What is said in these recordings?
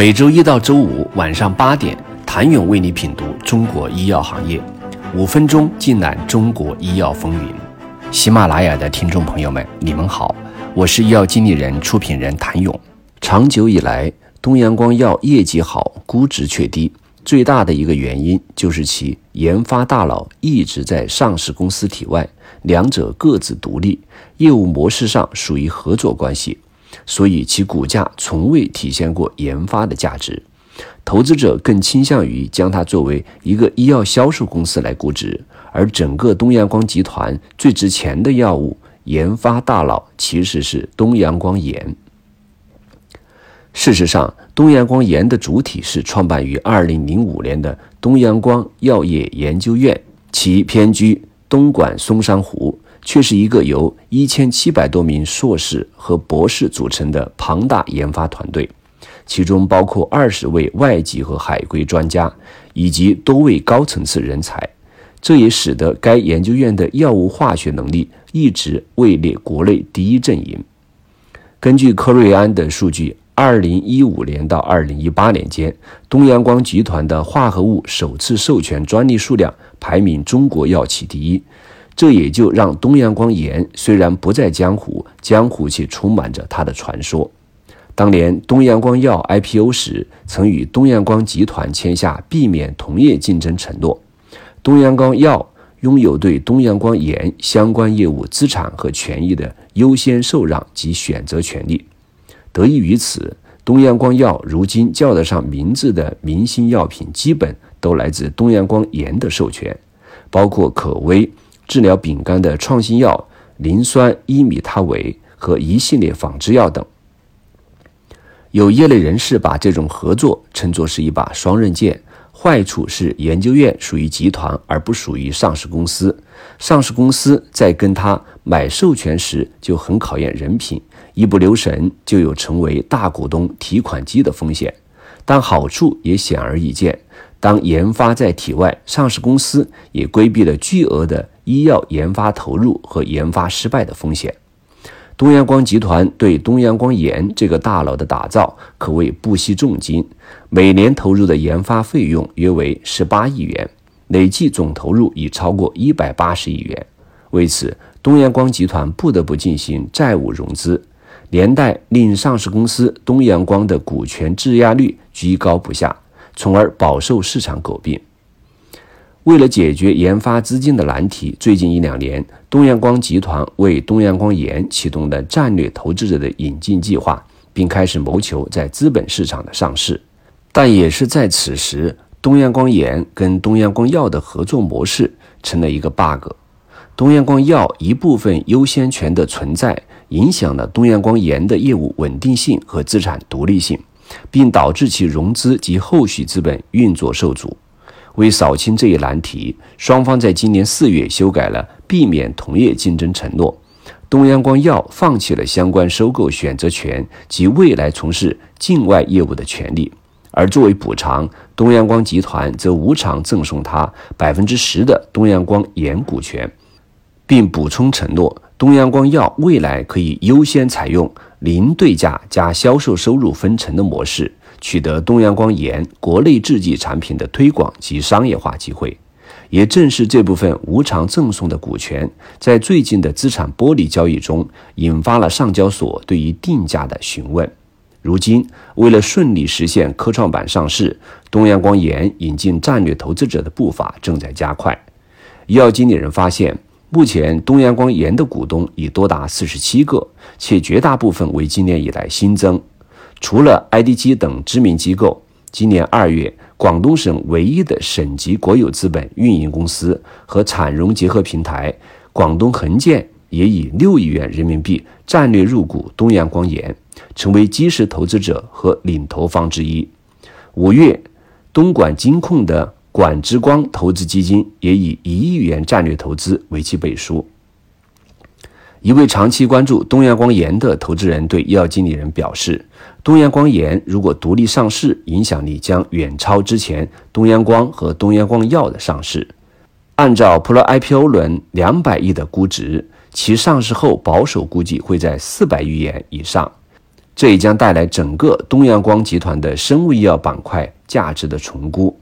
每周一到周五晚上八点，谭勇为你品读中国医药行业，五分钟尽览中国医药风云。喜马拉雅的听众朋友们，你们好，我是医药经理人、出品人谭勇。长久以来，东阳光药业绩好，估值却低，最大的一个原因就是其研发大佬一直在上市公司体外，两者各自独立，业务模式上属于合作关系。所以其股价从未体现过研发的价值，投资者更倾向于将它作为一个医药销售公司来估值，而整个东阳光集团最值钱的药物研发大佬其实是东阳光盐。事实上，东阳光盐的主体是创办于2005年的东阳光药业研究院，其偏居东莞松山湖。却是一个由一千七百多名硕士和博士组成的庞大研发团队，其中包括二十位外籍和海归专家以及多位高层次人才。这也使得该研究院的药物化学能力一直位列国内第一阵营。根据科瑞安的数据，二零一五年到二零一八年间，东阳光集团的化合物首次授权专利数量排名中国药企第一。这也就让东阳光盐虽然不在江湖，江湖却充满着它的传说。当年东阳光药 IPO 时，曾与东阳光集团签下避免同业竞争承诺。东阳光药拥有对东阳光盐相关业务资产和权益的优先受让及选择权利。得益于此，东阳光药如今叫得上名字的明星药品，基本都来自东阳光盐的授权，包括可威。治疗丙肝的创新药磷酸伊米他韦和一系列仿制药等，有业内人士把这种合作称作是一把双刃剑。坏处是研究院属于集团而不属于上市公司，上市公司在跟他买授权时就很考验人品，一不留神就有成为大股东提款机的风险。但好处也显而易见，当研发在体外，上市公司也规避了巨额的。医药研发投入和研发失败的风险，东阳光集团对东阳光盐这个大佬的打造可谓不惜重金，每年投入的研发费用约为十八亿元，累计总投入已超过一百八十亿元。为此，东阳光集团不得不进行债务融资，连带令上市公司东阳光的股权质押率居高不下，从而饱受市场诟病。为了解决研发资金的难题，最近一两年，东阳光集团为东阳光盐启动了战略投资者的引进计划，并开始谋求在资本市场的上市。但也是在此时，东阳光盐跟东阳光药的合作模式成了一个 bug。东阳光药一部分优先权的存在，影响了东阳光盐的业务稳定性和资产独立性，并导致其融资及后续资本运作受阻。为扫清这一难题，双方在今年四月修改了避免同业竞争承诺。东阳光药放弃了相关收购选择权及未来从事境外业务的权利，而作为补偿，东阳光集团则无偿赠送他百分之十的东阳光盐股权，并补充承诺，东阳光药未来可以优先采用零对价加销售收入分成的模式。取得东阳光盐国内制剂产品的推广及商业化机会，也正是这部分无偿赠送的股权，在最近的资产剥离交易中，引发了上交所对于定价的询问。如今，为了顺利实现科创板上市，东阳光盐引进战略投资者的步伐正在加快。医药经理人发现，目前东阳光盐的股东已多达四十七个，且绝大部分为今年以来新增。除了 IDG 等知名机构，今年二月，广东省唯一的省级国有资本运营公司和产融结合平台广东恒建也以六亿元人民币战略入股东阳光盐，成为基石投资者和领投方之一。五月，东莞金控的管之光投资基金也以一亿元战略投资为其背书。一位长期关注东阳光盐的投资人对医药经理人表示：“东阳光盐如果独立上市，影响力将远超之前东阳光和东阳光药的上市。按照 Pro IPO 轮两百亿的估值，其上市后保守估计会在四百亿元以上。这也将带来整个东阳光集团的生物医药板块价值的重估。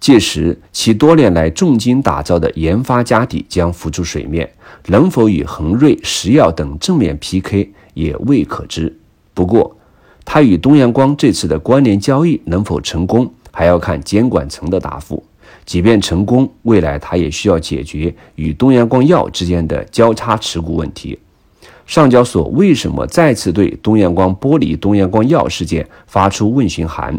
届时，其多年来重金打造的研发家底将浮出水面，能否与恒瑞、石药等正面 PK 也未可知。不过，它与东阳光这次的关联交易能否成功，还要看监管层的答复。即便成功，未来它也需要解决与东阳光药之间的交叉持股问题。上交所为什么再次对东阳光剥离东阳光药事件发出问询函？